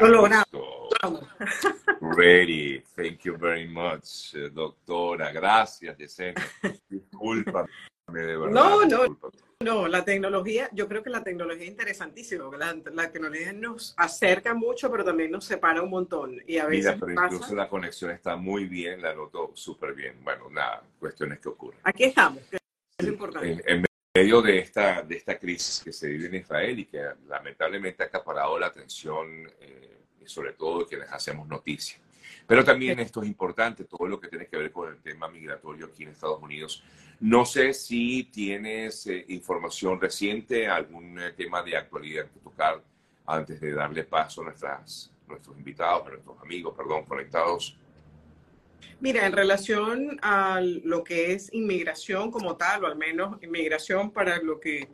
Lo logramos. Ready. Thank you very much, eh, doctora. Gracias, Yesenia. Discúlpame, de verdad. No, no, discúlpame. no, la tecnología, yo creo que la tecnología es interesantísima, la, la tecnología nos acerca mucho, pero también nos separa un montón. Y a veces Mira, pero pasa- incluso la conexión está muy bien, la noto súper bien. Bueno, nada, cuestiones que ocurren. Aquí estamos, que es importante. En, en medio de esta, de esta crisis que se vive en Israel y que lamentablemente ha acaparado la atención, eh, y sobre todo de quienes hacemos noticias. Pero también esto es importante, todo lo que tiene que ver con el tema migratorio aquí en Estados Unidos. No sé si tienes eh, información reciente, algún eh, tema de actualidad que tocar antes de darle paso a nuestras, nuestros invitados, a nuestros amigos, perdón, conectados. Mira, en relación a lo que es inmigración como tal, o al menos inmigración para lo que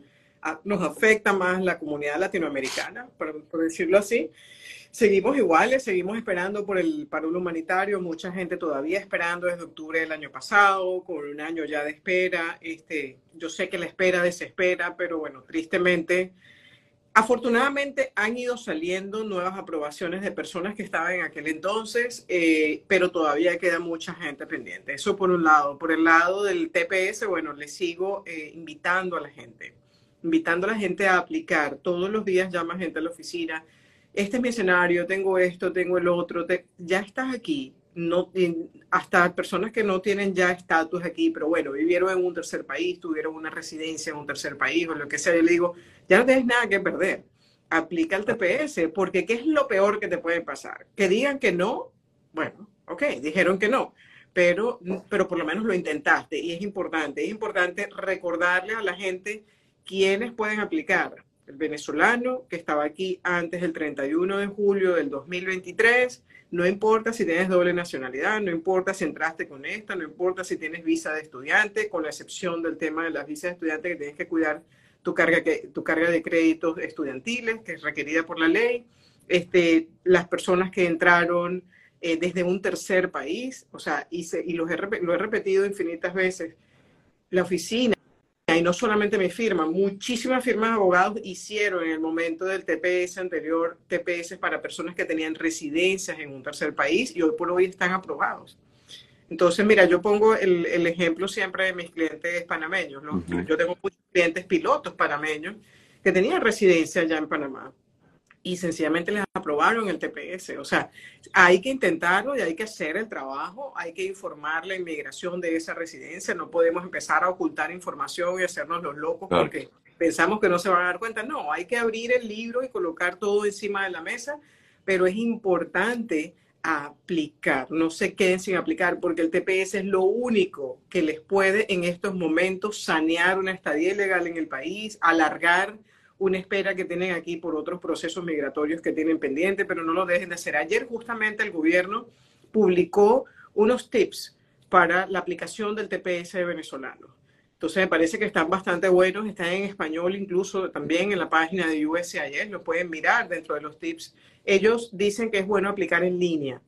nos afecta más la comunidad latinoamericana, por, por decirlo así, seguimos iguales, seguimos esperando por el paro humanitario, mucha gente todavía esperando desde octubre del año pasado, con un año ya de espera. Este, yo sé que la espera desespera, pero bueno, tristemente Afortunadamente han ido saliendo nuevas aprobaciones de personas que estaban en aquel entonces, eh, pero todavía queda mucha gente pendiente. Eso por un lado. Por el lado del TPS, bueno, le sigo eh, invitando a la gente, invitando a la gente a aplicar. Todos los días llama gente a la oficina. Este es mi escenario, tengo esto, tengo el otro. ya estás aquí. No, hasta personas que no tienen ya estatus aquí, pero bueno, vivieron en un tercer país, tuvieron una residencia en un tercer país o lo que sea. Yo le digo, ya no tienes nada que perder. Aplica el TPS, porque ¿qué es lo peor que te puede pasar? Que digan que no, bueno, ok, dijeron que no, pero, pero por lo menos lo intentaste y es importante. Es importante recordarle a la gente quiénes pueden aplicar. El venezolano que estaba aquí antes del 31 de julio del 2023, no importa si tienes doble nacionalidad, no importa si entraste con esta, no importa si tienes visa de estudiante, con la excepción del tema de las visas de estudiante que tienes que cuidar tu carga, que, tu carga de créditos estudiantiles, que es requerida por la ley, este, las personas que entraron eh, desde un tercer país, o sea, y, y los he, lo he repetido infinitas veces, la oficina, y no solamente mi firma, muchísimas firmas de abogados hicieron en el momento del TPS anterior, TPS para personas que tenían residencias en un tercer país y hoy por hoy están aprobados. Entonces, mira, yo pongo el, el ejemplo siempre de mis clientes panameños. ¿no? Ujú. Yo tengo muchos clientes pilotos panameños que tenían residencia allá en Panamá y sencillamente les aprobaron el TPS. O sea, hay que intentarlo y hay que hacer el trabajo, hay que informar la inmigración de esa residencia. No podemos empezar a ocultar información y hacernos los locos Claro. porque pensamos que no se van a dar cuenta. No, hay que abrir el libro y colocar todo encima de la mesa, pero es importante aplicar, no se queden sin aplicar, porque el TPS es lo único que les puede en estos momentos sanear una estadía ilegal en el país, alargar una espera que tienen aquí por otros procesos migratorios que tienen pendiente, pero no lo dejen de hacer. Ayer justamente el gobierno publicó unos tips para la aplicación del TPS venezolano. Entonces me parece que están bastante buenos, están en español incluso también en la página de USCIS, lo pueden mirar dentro de los tips. Ellos dicen que es bueno aplicar en línea.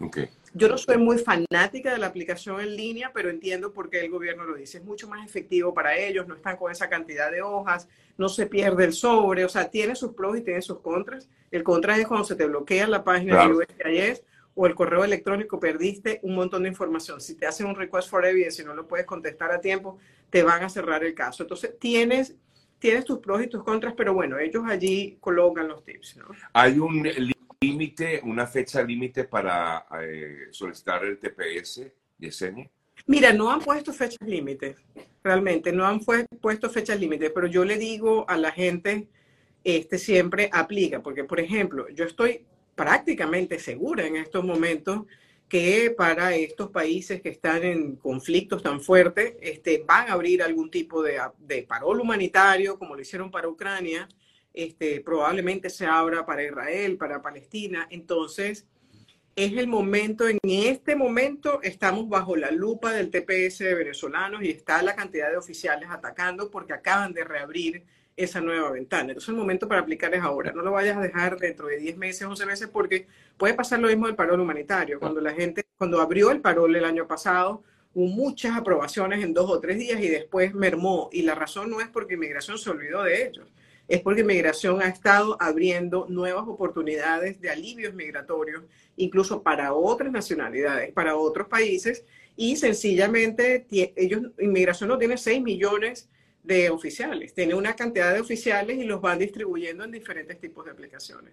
Yo no soy muy fanática de la aplicación en línea, pero entiendo por qué el gobierno lo dice. Es mucho más efectivo para ellos, no están con esa cantidad de hojas, no se pierde el sobre, o sea, tiene sus pros y tiene sus contras. El contra es cuando se te bloquea la página Claro. de USCIS o el correo electrónico, perdiste un montón de información. Si te hacen un request for evidence y no lo puedes contestar a tiempo, te van a cerrar el caso. Entonces, tienes, tienes tus pros y tus contras, pero bueno, ellos allí colocan los tips, ¿no? ¿Hay un límite, una fecha límite para eh, solicitar el TPS, Yesenia? Mira, no han puesto fechas límites, realmente, no han fue- puesto fechas límites, pero yo le digo a la gente, este siempre aplica, porque por ejemplo, yo estoy prácticamente segura en estos momentos que para estos países que están en conflictos tan fuertes, este, van a abrir algún tipo de, de parol humanitario, como lo hicieron para Ucrania, este, probablemente se abra para Israel, para Palestina. Entonces, es el momento, en este momento estamos bajo la lupa del TPS de venezolanos y está la cantidad de oficiales atacando porque acaban de reabrir esa nueva ventana. Entonces el momento para aplicar es ahora. No lo vayas a dejar dentro de 10 meses, 11 meses, porque puede pasar lo mismo del parol humanitario. Cuando la gente, cuando abrió el parol el año pasado, hubo muchas aprobaciones en dos o tres días y después mermó. Y la razón no es porque inmigración se olvidó de ellos, es porque migración ha estado abriendo nuevas oportunidades de alivios migratorios, incluso para otras nacionalidades, para otros países, y sencillamente ellos, inmigración no tiene 6 millones de oficiales, tiene una cantidad de oficiales y los van distribuyendo en diferentes tipos de aplicaciones.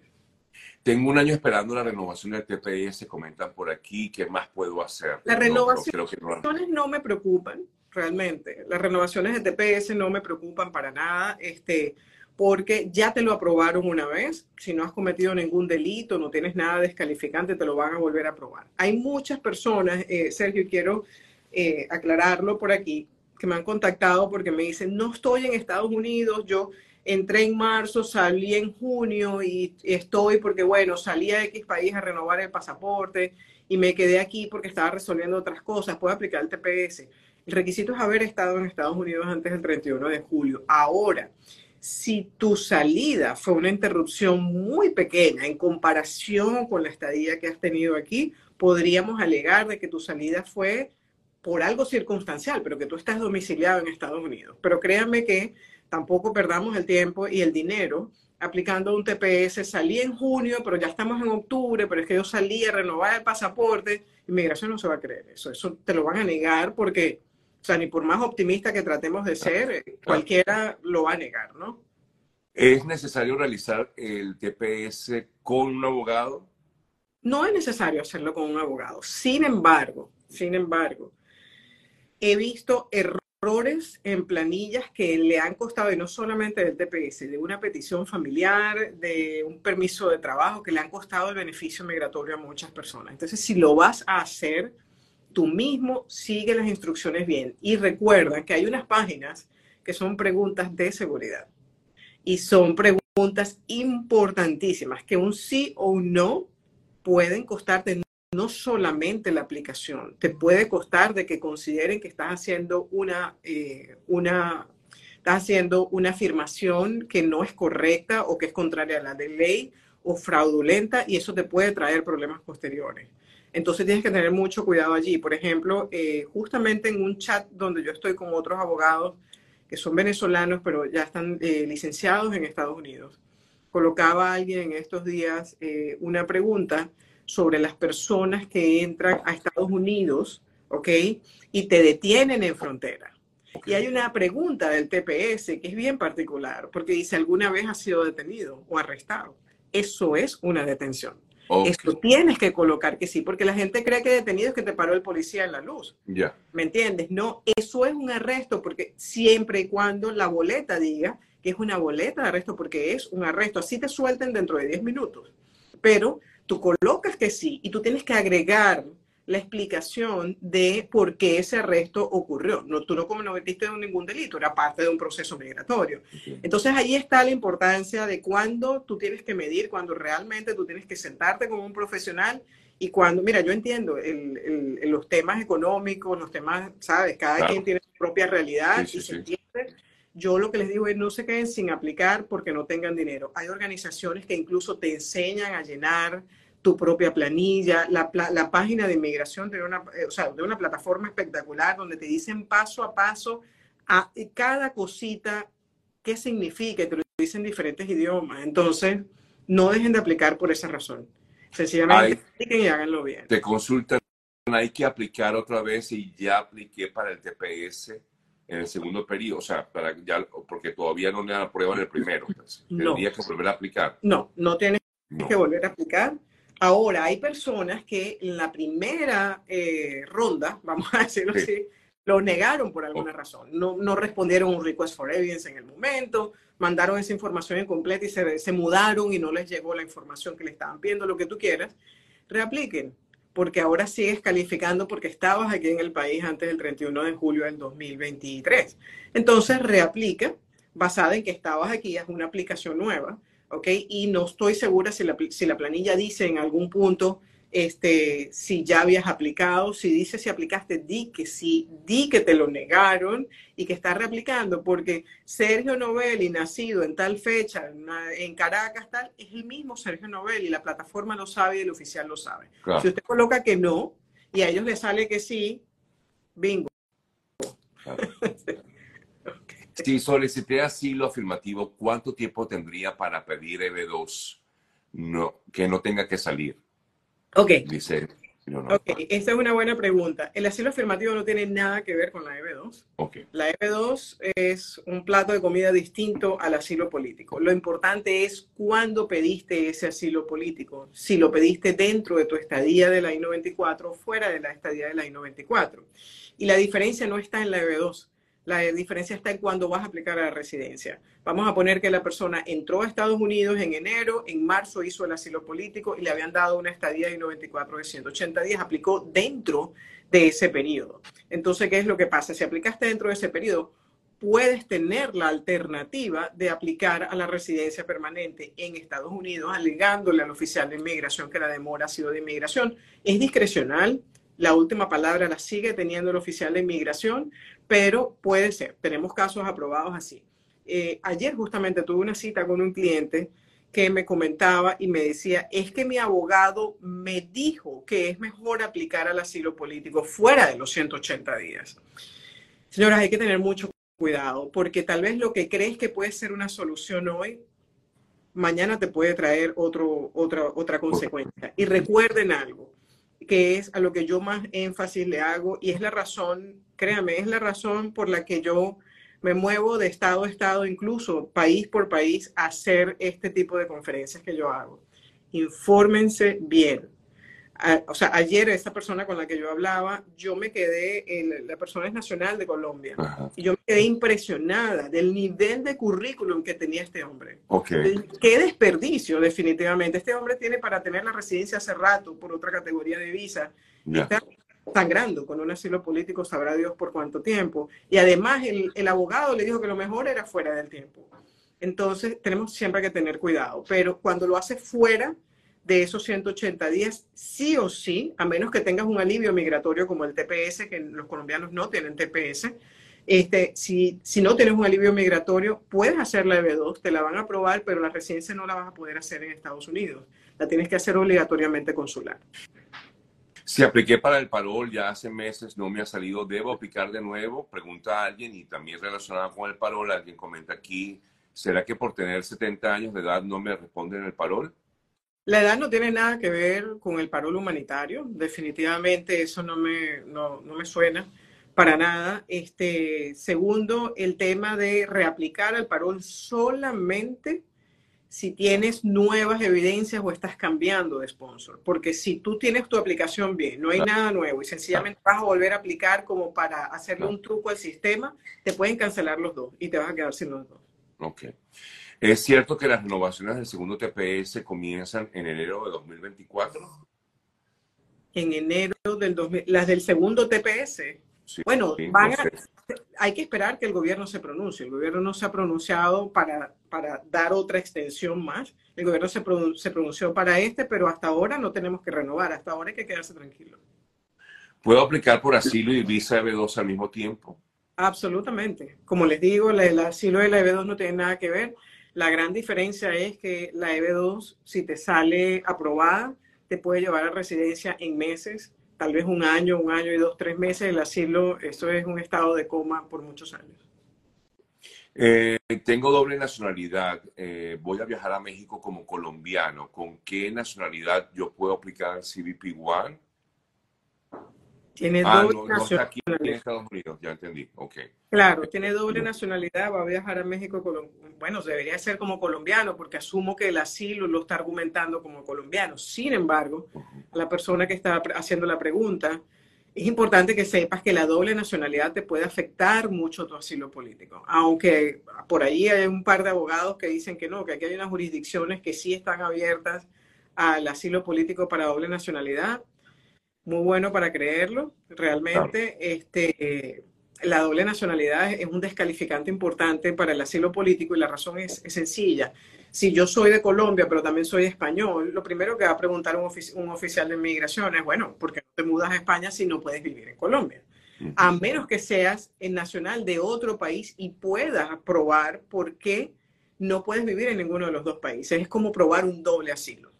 Tengo un año esperando la renovación del TPS, comentan por aquí, ¿qué más puedo hacer? Las renovaciones no, me preocupan, realmente. Las renovaciones de TPS no me preocupan para nada. Este, porque ya te lo aprobaron una vez. Si no has cometido ningún delito, no tienes nada descalificante, te lo van a volver a aprobar. Hay muchas personas, eh, Sergio, quiero eh, aclararlo por aquí, que me han contactado porque me dicen, no estoy en Estados Unidos, yo entré en marzo, salí en junio y estoy porque, bueno, salí a X país a renovar el pasaporte y me quedé aquí porque estaba resolviendo otras cosas, puedo aplicar el TPS. El requisito es haber estado en Estados Unidos antes del 31 de julio. Ahora, si tu salida fue una interrupción muy pequeña en comparación con la estadía que has tenido aquí, podríamos alegar de que tu salida fue por algo circunstancial, pero que tú estás domiciliado en Estados Unidos. Pero créanme que tampoco perdamos el tiempo y el dinero aplicando un TPS. Salí en junio, pero ya estamos en octubre, pero es que yo salí a renovar el pasaporte. Inmigración no se va a creer eso. Eso te lo van a negar porque o sea, ni por más optimista que tratemos de ser, eh, cualquiera lo va a negar, ¿no? ¿Es necesario realizar el TPS con un abogado? No es necesario hacerlo con un abogado. Sin embargo, sin embargo, he visto errores en planillas que le han costado, y no solamente del TPS, de una petición familiar, de un permiso de trabajo, que le han costado el beneficio migratorio a muchas personas. Entonces, si lo vas a hacer, tú mismo sigue las instrucciones bien. Y recuerda que hay unas páginas que son preguntas de seguridad. Y son preguntas importantísimas, que un sí o un no pueden costarte no solamente la aplicación, te puede costar de que consideren que estás haciendo una, eh, una, estás haciendo una afirmación que no es correcta o que es contraria a la de ley o fraudulenta y eso te puede traer problemas posteriores. Entonces tienes que tener mucho cuidado allí. Por ejemplo, eh, justamente en un chat donde yo estoy con otros abogados que son venezolanos, pero ya están eh, licenciados en Estados Unidos, colocaba alguien en estos días una pregunta sobre las personas que entran a Estados Unidos, ¿ok? Y te detienen en frontera. Y hay una pregunta del TPS que es bien particular, porque dice, ¿alguna vez has sido detenido o arrestado? Eso es una detención. Esto tienes que colocar que sí, porque la gente cree que detenido es que te paró el policía en la luz. Ya. ¿Me entiendes? No, eso es un arresto, porque siempre y cuando la boleta diga que es una boleta de arresto, porque es un arresto, así te suelten dentro de 10 minutos. Pero tú colocas que sí y tú tienes que agregar la explicación de por qué ese arresto ocurrió. No, tú no cometiste ningún delito, era parte de un proceso migratorio. Entonces ahí está la importancia de cuándo tú tienes que medir, cuando realmente tú tienes que sentarte con un profesional y cuando, mira, yo entiendo los temas económicos, los temas, ¿sabes? Cada quien tiene su propia realidad y se entiende. Yo lo que les digo es no se queden sin aplicar porque no tengan dinero. Hay organizaciones que incluso te enseñan a llenar tu propia planilla, la, la página de inmigración de una, eh, o sea, de una plataforma espectacular donde te dicen paso a paso a cada cosita qué significa, te lo dicen en diferentes idiomas. Entonces, no dejen de aplicar por esa razón. Sencillamente apliquen y háganlo bien. Te consultan, hay que aplicar otra vez y ya apliqué para el TPS en el segundo periodo, o sea, para ya, porque todavía no le dan prueba en el primero. Entonces, no. que volver a aplicar. No, no tienes que volver a aplicar Ahora, hay personas que en la primera eh, ronda, vamos a decirlo así, lo negaron por alguna razón. No, no, respondieron un request for evidence en el momento, mandaron esa información incompleta y se, se mudaron y no les llegó la información que le estaban pidiendo, lo que tú quieras. Reapliquen, porque ahora sigues calificando porque estabas aquí en el país antes del 31 de julio del 2023. Entonces, reaplica basada en que estabas aquí, es una aplicación nueva ¿ok? Y no estoy segura si la, si la planilla dice en algún punto este, si ya habías aplicado, si dice si aplicaste, di que sí, di que te lo negaron y que estás reaplicando, porque Sergio Novelli, nacido en tal fecha, en, Caracas, tal, es el mismo Sergio Novelli, la plataforma lo sabe y el oficial lo sabe. Si usted coloca que no y a ellos les sale que sí, bingo. Si solicité asilo afirmativo, ¿cuánto tiempo tendría para pedir EB2 no, que no tenga que salir? Ok. Dice, Ok, esta es una buena pregunta. El asilo afirmativo no tiene nada que ver con la EB2. Okay. La EB2 es un plato de comida distinto al asilo político. Lo importante es cuándo pediste ese asilo político. Si lo pediste dentro de tu estadía de la I-94 o fuera de la estadía de la I-94. Y la diferencia no está en la EB2. La diferencia está en cuándo vas a aplicar a la residencia. Vamos a poner que la persona entró a Estados Unidos en enero, en marzo hizo el asilo político y le habían dado una estadía de 94 de 180 días, aplicó dentro de ese periodo. Entonces, ¿qué es lo que pasa? Si aplicaste dentro de ese periodo, puedes tener la alternativa de aplicar a la residencia permanente en Estados Unidos, alegándole al oficial de inmigración que la demora ha sido de inmigración. Es discrecional, la última palabra la sigue teniendo el oficial de inmigración, pero puede ser. Tenemos casos aprobados así. Eh, ayer justamente tuve una cita con un cliente que me comentaba y me decía, es que mi abogado me dijo que es mejor aplicar al asilo político fuera de los 180 días. Señoras, hay que tener mucho cuidado porque tal vez lo que crees que puede ser una solución hoy, mañana te puede traer otro, otra, otra consecuencia. Y recuerden algo, que es a lo que yo más énfasis le hago y es la razón, créame, es la razón por la que yo me muevo de estado a estado, incluso país por país, a hacer este tipo de conferencias que yo hago. Infórmense bien o sea, ayer esa persona con la que yo hablaba, yo me quedé, la persona es nacional de Colombia, y yo me quedé impresionada del nivel de currículum que tenía este hombre. Qué desperdicio, definitivamente. Este hombre tiene para tener la residencia hace rato por otra categoría de visa. Está sangrando con un asilo político, sabrá Dios por cuánto tiempo. Y además el, el abogado le dijo que lo mejor era fuera del tiempo. Entonces tenemos siempre que tener cuidado, pero cuando lo hace fuera, de esos 180 días, sí o sí, a menos que tengas un alivio migratorio como el TPS, que los colombianos no tienen TPS, este, si, si no tienes un alivio migratorio, puedes hacer la EB2, te la van a aprobar, pero la residencia no la vas a poder hacer en Estados Unidos. La tienes que hacer obligatoriamente consular. Si apliqué para el parol ya hace meses, no me ha salido, ¿debo aplicar de nuevo? Pregunta a alguien y también relacionada con el parol, alguien comenta aquí, ¿será que por tener 70 años de edad no me responden el parol? La edad no tiene nada que ver con el parol humanitario, definitivamente eso no me, no, me suena para nada. Este, segundo, el tema de reaplicar el parol solamente si tienes nuevas evidencias o estás cambiando de sponsor. Porque si tú tienes tu aplicación bien, no hay nada nuevo y sencillamente vas a volver a aplicar como para hacerle un truco al sistema, te pueden cancelar los dos y te vas a quedar sin los dos. Ok. ¿Es cierto que las renovaciones del segundo TPS comienzan en enero de 2024? En enero del 2000, las del segundo TPS. bueno, hay que esperar que el gobierno se pronuncie. El gobierno no se ha pronunciado para, para dar otra extensión más. El gobierno se, se pronunció para este, pero hasta ahora no tenemos que renovar. Hasta ahora hay que quedarse tranquilo. ¿Puedo aplicar por asilo y visa EB2 al mismo tiempo? Absolutamente. Como les digo, el asilo de la EB2 no tiene nada que ver. La gran diferencia es que la EB2, si te sale aprobada, te puede llevar a residencia en meses, tal vez un año, un año y dos, tres meses. El asilo, eso es un estado de coma por muchos años. Eh, tengo doble nacionalidad. Eh, voy a viajar a México como colombiano. ¿Con qué nacionalidad yo puedo aplicar CBP One? Tiene ah, doble nacionalidad. aquí en Estados Unidos, ya entendí. Ok. Claro, tiene doble nacionalidad, va a viajar a México. Bueno, debería ser como colombiano, porque asumo que el asilo lo está argumentando como colombiano. Sin embargo, la persona que está haciendo la pregunta, es importante que sepas que la doble nacionalidad te puede afectar mucho tu asilo político. Aunque por ahí hay un par de abogados que dicen que no, que aquí hay unas jurisdicciones que sí están abiertas al asilo político para doble nacionalidad muy bueno para creerlo. Realmente, este, la doble nacionalidad es un descalificante importante para el asilo político y la razón es, sencilla. Si yo soy de Colombia, pero también soy español, lo primero que va a preguntar un, un oficial de inmigración es, bueno, ¿por qué no te mudas a España si no puedes vivir en Colombia? A menos que seas el nacional de otro país y puedas probar por qué no puedes vivir en ninguno de los dos países. Es como probar un doble asilo.